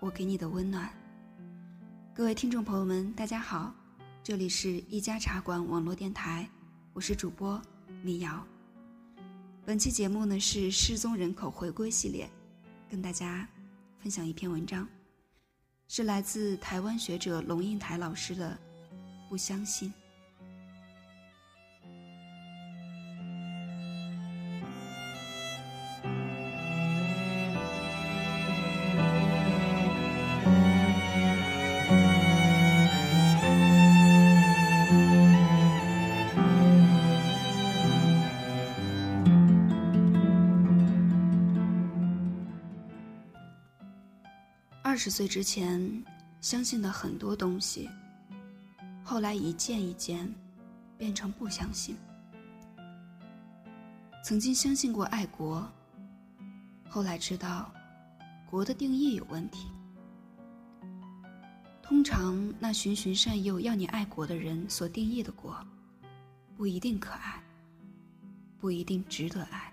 我给你的温暖。各位听众朋友们，大家好，这里是一家茶馆网络电台，我是主播米瑶。本期节目呢是失踪人口回归系列，跟大家分享一篇文章，是来自台湾学者龙应台老师的《不相信》。十岁之前相信的很多东西，后来一件一件变成不相信。曾经相信过爱国，后来知道国的定义有问题。通常那循循善诱要你爱国的人所定义的国，不一定可爱，不一定值得爱，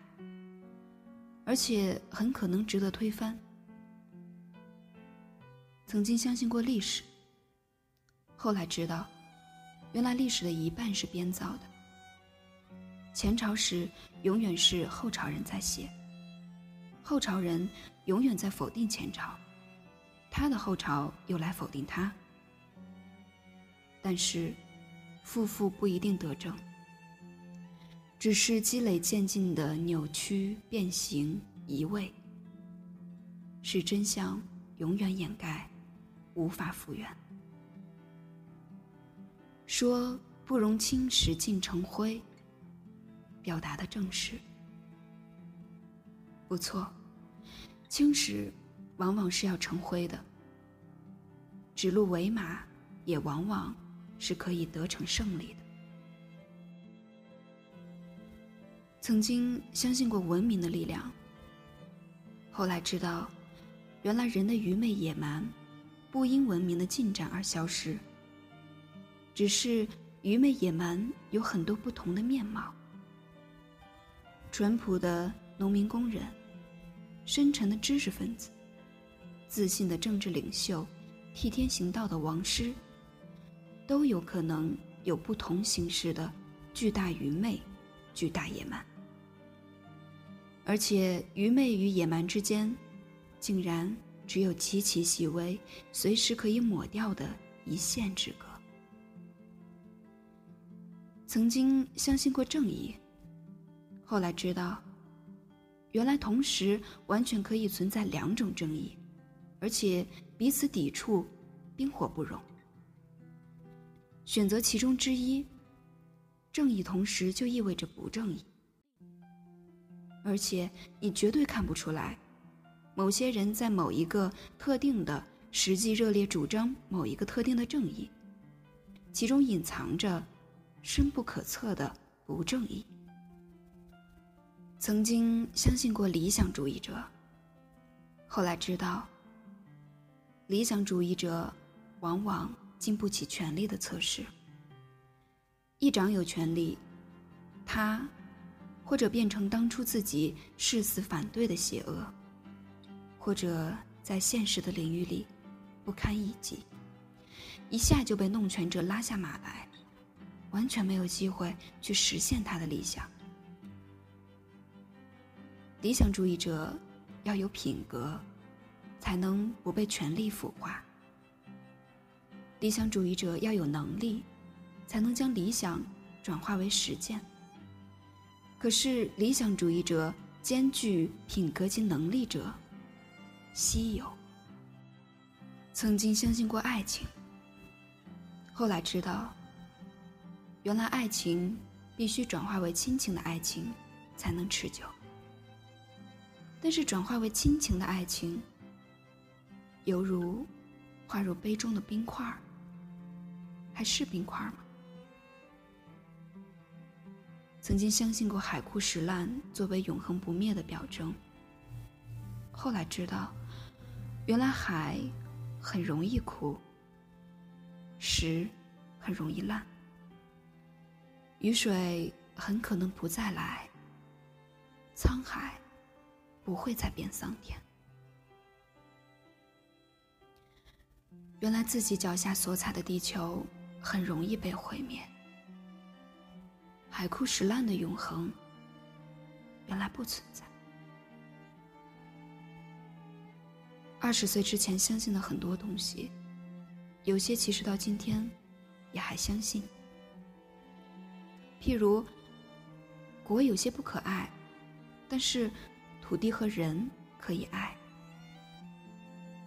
而且很可能值得推翻。曾经相信过历史，后来知道，原来历史的一半是编造的。前朝时永远是后朝人在写，后朝人永远在否定前朝，他的后朝又来否定他。但是，负负不一定得正，只是积累渐进的扭曲、变形、移位，使真相永远掩盖。无法复原。说不容青史尽成灰，表达的正是不错。青史往往是要成灰的，指鹿为马也往往是可以得逞胜利的。曾经相信过文明的力量，后来知道，原来人的愚昧野蛮。不因文明的进展而消失，只是愚昧野蛮有很多不同的面貌。淳朴的农民工人，深沉的知识分子，自信的政治领袖，替天行道的王师，都有可能有不同形式的巨大愚昧、巨大野蛮。而且愚昧与野蛮之间，竟然。只有极其细微、随时可以抹掉的一线之隔。曾经相信过正义，后来知道，原来同时完全可以存在两种正义，而且彼此抵触，冰火不容。选择其中之一，正义同时就意味着不正义，而且你绝对看不出来。某些人在某一个特定的实际热烈主张某一个特定的正义，其中隐藏着深不可测的不正义。曾经相信过理想主义者，后来知道，理想主义者往往经不起权力的测试。一掌有权力，他或者变成当初自己誓死反对的邪恶。或者在现实的领域里不堪一击，一下就被弄权者拉下马来，完全没有机会去实现他的理想。理想主义者要有品格，才能不被权力腐化；理想主义者要有能力，才能将理想转化为实践。可是理想主义者兼具品格及能力者。稀有。曾经相信过爱情，后来知道，原来爱情必须转化为亲情的爱情才能持久。但是转化为亲情的爱情，犹如化入杯中的冰块儿，还是冰块吗？曾经相信过海枯石烂作为永恒不灭的表征，后来知道。原来海很容易枯，石很容易烂，雨水很可能不再来，沧海不会再变桑田。原来自己脚下所踩的地球很容易被毁灭，海枯石烂的永恒原来不存在。二十岁之前相信的很多东西，有些其实到今天也还相信。譬如，国有些不可爱，但是土地和人可以爱。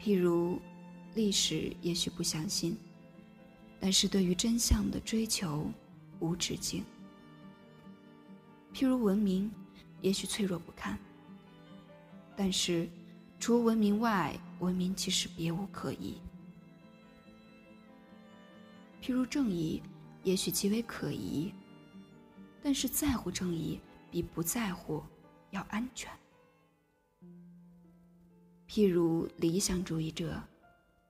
譬如，历史也许不相信，但是对于真相的追求无止境。譬如文明，也许脆弱不堪，但是除文明外，文明其实别无可疑。譬如正义，也许极为可疑。但是在乎正义比不在乎要安全。譬如理想主义者，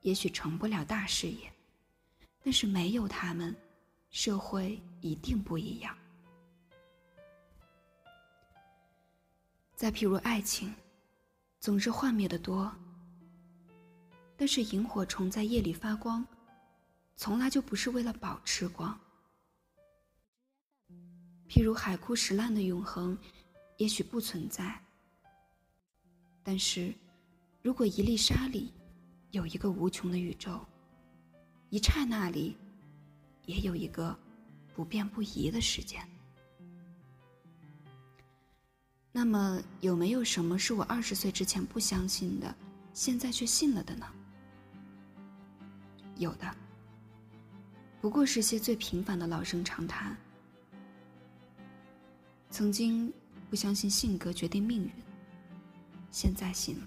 也许成不了大事业，但是没有他们，社会一定不一样。再譬如爱情，总是幻灭的多，但是萤火虫在夜里发光，从来就不是为了保持光。譬如海枯石烂的永恒，也许不存在。但是，如果一粒沙里有一个无穷的宇宙，一刹那里也有一个不变不移的时间，那么有没有什么是我二十岁之前不相信的，现在却信了的呢？有的，不过是些最平凡的老生常谈。曾经不相信性格决定命运，现在信了；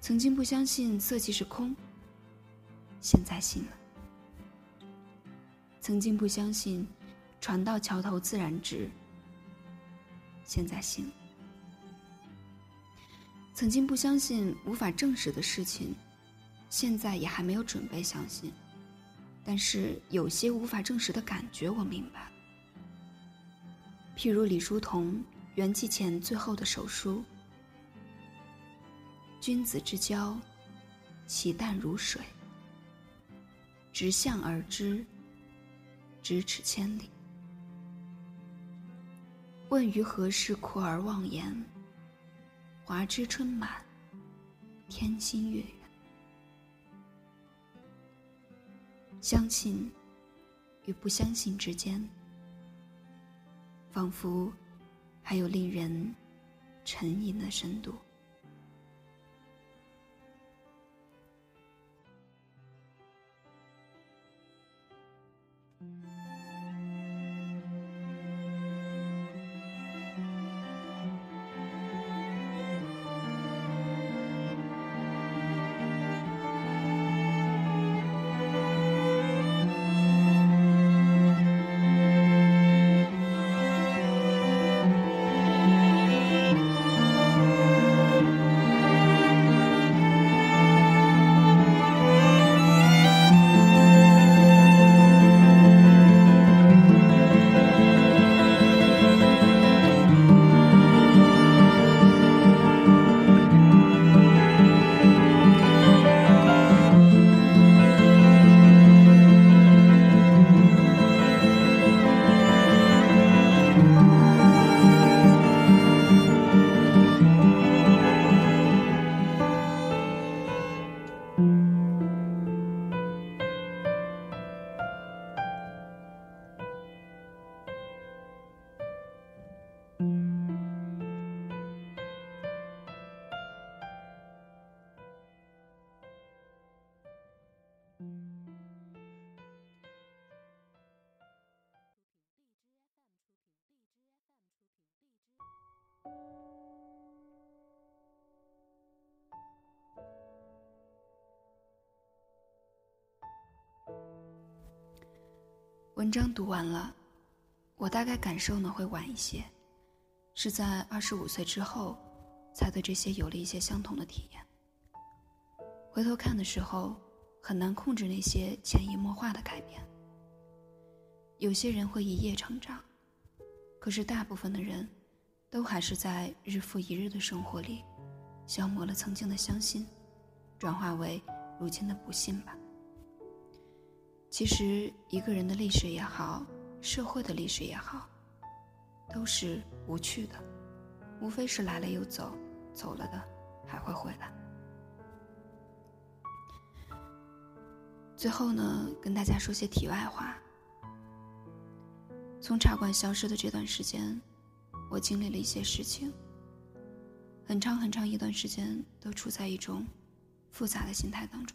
曾经不相信色即是空，现在信了；曾经不相信船到桥头自然直，现在信了；曾经不相信无法证实的事情，现在也还没有准备相信。但是有些无法证实的感觉，我明白。譬如李叔同圆寂前最后的手书：“君子之交，其淡如水。直向而知，咫尺千里。问于何事苦而忘言？华枝春满，天心月圆。相信与不相信之间。”仿佛还有令人沉吟的深度。文章读完了，我大概感受呢会晚一些，是在二十五岁之后，才对这些有了一些相同的体验。回头看的时候，很难控制那些潜移默化的改变。有些人会一夜成长，可是大部分的人，都还是在日复一日的生活里，消磨了曾经的相信，转化为如今的不信吧。其实，一个人的历史也好，社会的历史也好，都是无趣的，无非是来了又走，走了的还会回来。最后呢，跟大家说些题外话。从茶馆消失的这段时间，我经历了一些事情。很长很长一段时间都处在一种复杂的心态当中，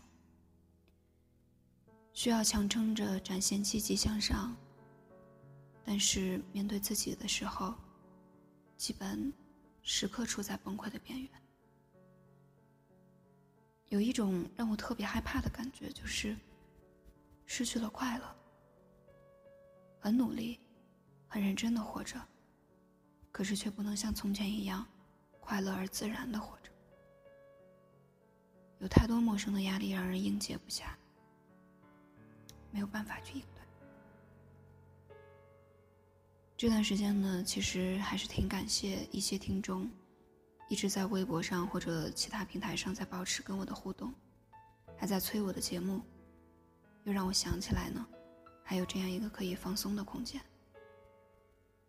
需要强撑着展现积极向上，但是面对自己的时候，基本时刻处在崩溃的边缘。有一种让我特别害怕的感觉，就是失去了快乐。很努力。很认真的活着，可是却不能像从前一样快乐而自然的活着。有太多陌生的压力让人应接不暇，没有办法去应对。这段时间呢，其实还是挺感谢一些听众，一直在微博上或者其他平台上在保持跟我的互动，还在催我的节目，又让我想起来呢，还有这样一个可以放松的空间。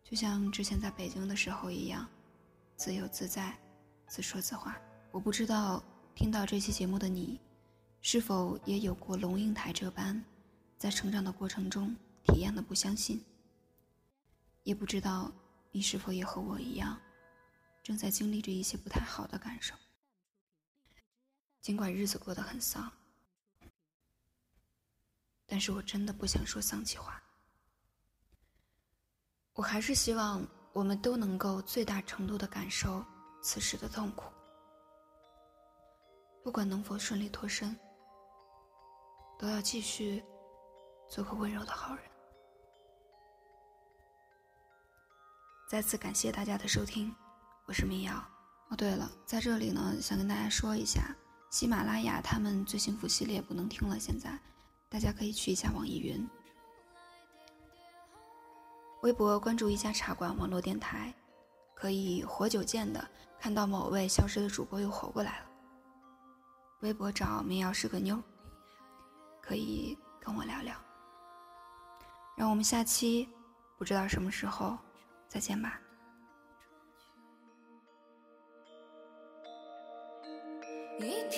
就像之前在北京的时候一样，自由自在，自说自话。我不知道听到这期节目的你，是否也有过龙应台这般，在成长的过程中体验了不相信。也不知道你是否也和我一样，正在经历着一些不太好的感受。尽管日子过得很丧，但是我真的不想说丧气话。我还是希望我们都能够最大程度的感受此时的痛苦，不管能否顺利脱身，都要继续做个温柔的好人。再次感谢大家的收听，我是民谣。哦，对了，在这里呢，想跟大家说一下，喜马拉雅他们最幸福系列不能听了，现在大家可以去一下网易云。微博关注一家茶馆网络电台，可以活久见的看到某位消失的主播又活过来了。微博找民谣是个妞，可以跟我聊聊。让我们下期不知道什么时候再见吧。一